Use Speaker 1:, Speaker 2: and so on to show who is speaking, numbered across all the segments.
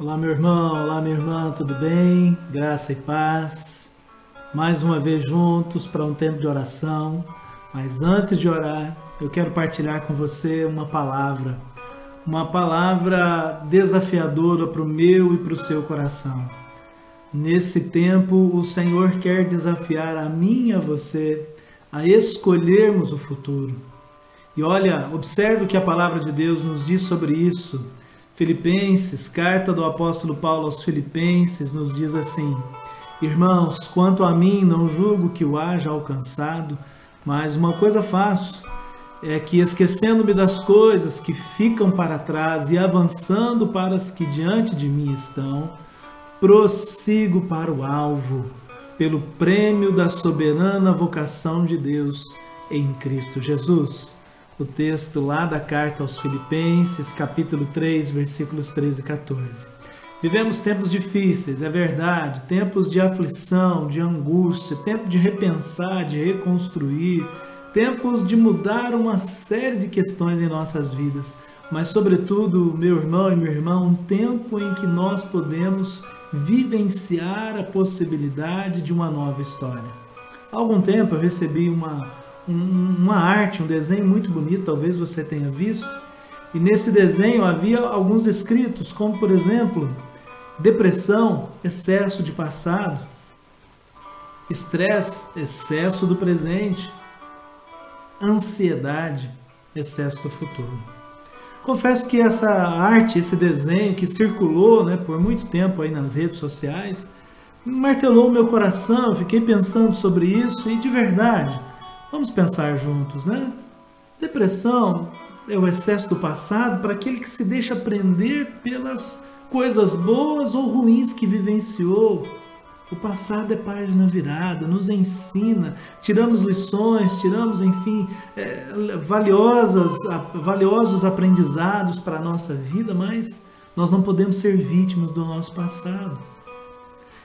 Speaker 1: Olá, meu irmão, olá, minha irmã, tudo bem? Graça e paz. Mais uma vez juntos para um tempo de oração. Mas antes de orar, eu quero partilhar com você uma palavra. Uma palavra desafiadora para o meu e para o seu coração. Nesse tempo, o Senhor quer desafiar a mim e a você a escolhermos o futuro. E olha, observe o que a palavra de Deus nos diz sobre isso Filipenses, carta do apóstolo Paulo aos Filipenses, nos diz assim: Irmãos, quanto a mim, não julgo que o haja alcançado, mas uma coisa faço, é que esquecendo-me das coisas que ficam para trás e avançando para as que diante de mim estão, prossigo para o alvo, pelo prêmio da soberana vocação de Deus em Cristo Jesus o texto lá da carta aos Filipenses, capítulo 3, versículos 13 e 14. Vivemos tempos difíceis, é verdade, tempos de aflição, de angústia, tempo de repensar, de reconstruir, tempos de mudar uma série de questões em nossas vidas, mas, sobretudo, meu irmão e minha irmã, um tempo em que nós podemos vivenciar a possibilidade de uma nova história. Há algum tempo eu recebi uma uma arte, um desenho muito bonito, talvez você tenha visto. E nesse desenho havia alguns escritos, como por exemplo, depressão, excesso de passado, estresse, excesso do presente, ansiedade, excesso do futuro. Confesso que essa arte, esse desenho que circulou né, por muito tempo aí nas redes sociais, martelou o meu coração, fiquei pensando sobre isso e de verdade, Vamos pensar juntos, né? Depressão é o excesso do passado para aquele que se deixa prender pelas coisas boas ou ruins que vivenciou. O passado é página virada, nos ensina, tiramos lições, tiramos, enfim, é, valiosas, valiosos aprendizados para a nossa vida, mas nós não podemos ser vítimas do nosso passado.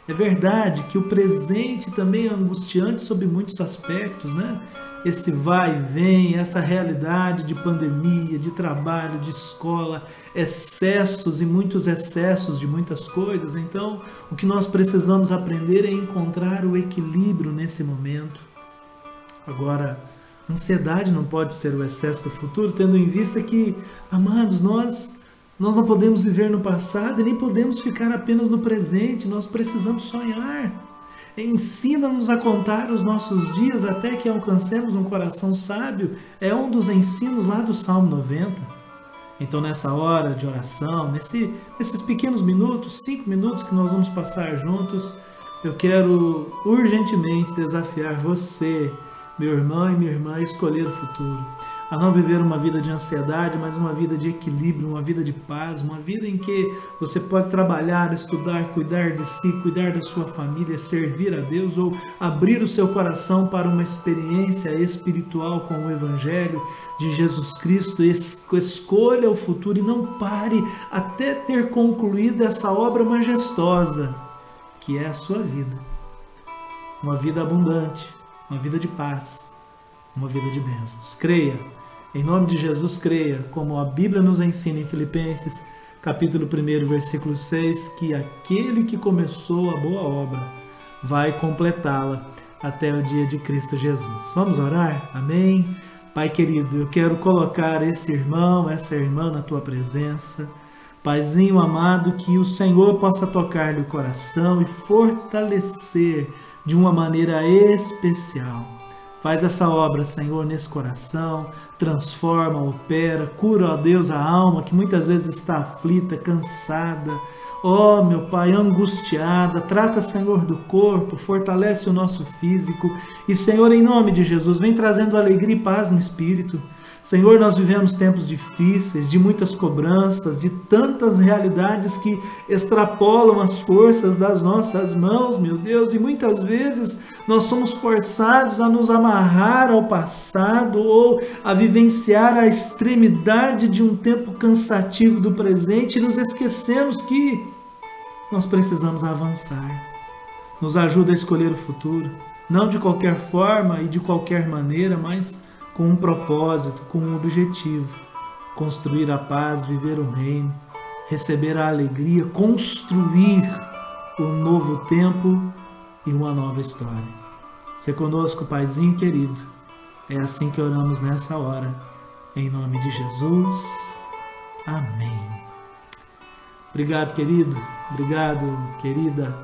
Speaker 1: É verdade que o presente também é angustiante sob muitos aspectos, né? Esse vai e vem, essa realidade de pandemia, de trabalho, de escola, excessos e muitos excessos de muitas coisas. Então, o que nós precisamos aprender é encontrar o equilíbrio nesse momento. Agora, ansiedade não pode ser o excesso do futuro, tendo em vista que, amados, nós nós não podemos viver no passado e nem podemos ficar apenas no presente, nós precisamos sonhar. Ensina-nos a contar os nossos dias até que alcancemos um coração sábio. É um dos ensinos lá do Salmo 90. Então, nessa hora de oração, nesse, nesses pequenos minutos, cinco minutos que nós vamos passar juntos, eu quero urgentemente desafiar você, meu irmão e minha irmã, a escolher o futuro a não viver uma vida de ansiedade, mas uma vida de equilíbrio, uma vida de paz, uma vida em que você pode trabalhar, estudar, cuidar de si, cuidar da sua família, servir a Deus ou abrir o seu coração para uma experiência espiritual com o Evangelho de Jesus Cristo. Escolha o futuro e não pare até ter concluído essa obra majestosa que é a sua vida. Uma vida abundante, uma vida de paz, uma vida de bênçãos. Creia em nome de Jesus, creia, como a Bíblia nos ensina em Filipenses, capítulo 1, versículo 6, que aquele que começou a boa obra vai completá-la até o dia de Cristo Jesus. Vamos orar? Amém? Pai querido, eu quero colocar esse irmão, essa irmã na tua presença. Paizinho amado, que o Senhor possa tocar-lhe o coração e fortalecer de uma maneira especial Faz essa obra, Senhor, nesse coração, transforma, opera, cura, ó Deus, a alma que muitas vezes está aflita, cansada, ó meu Pai, angustiada. Trata, Senhor, do corpo, fortalece o nosso físico e, Senhor, em nome de Jesus, vem trazendo alegria e paz no espírito. Senhor, nós vivemos tempos difíceis, de muitas cobranças, de tantas realidades que extrapolam as forças das nossas mãos, meu Deus, e muitas vezes nós somos forçados a nos amarrar ao passado ou a vivenciar a extremidade de um tempo cansativo do presente e nos esquecemos que nós precisamos avançar. Nos ajuda a escolher o futuro, não de qualquer forma e de qualquer maneira, mas com um propósito, com um objetivo: construir a paz, viver o reino. receber a alegria, construir um novo tempo e uma nova história. Se conosco, Paizinho querido. É assim que oramos nessa hora. Em nome de Jesus. Amém. Obrigado, querido. Obrigado, querida.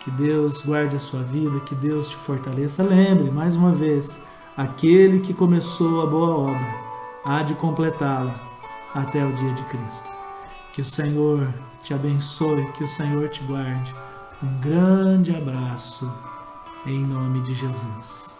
Speaker 1: Que Deus guarde a sua vida, que Deus te fortaleça. Lembre, mais uma vez, aquele que começou a boa obra há de completá-la até o dia de Cristo. Que o Senhor te abençoe, que o Senhor te guarde. Um grande abraço em nome de Jesus.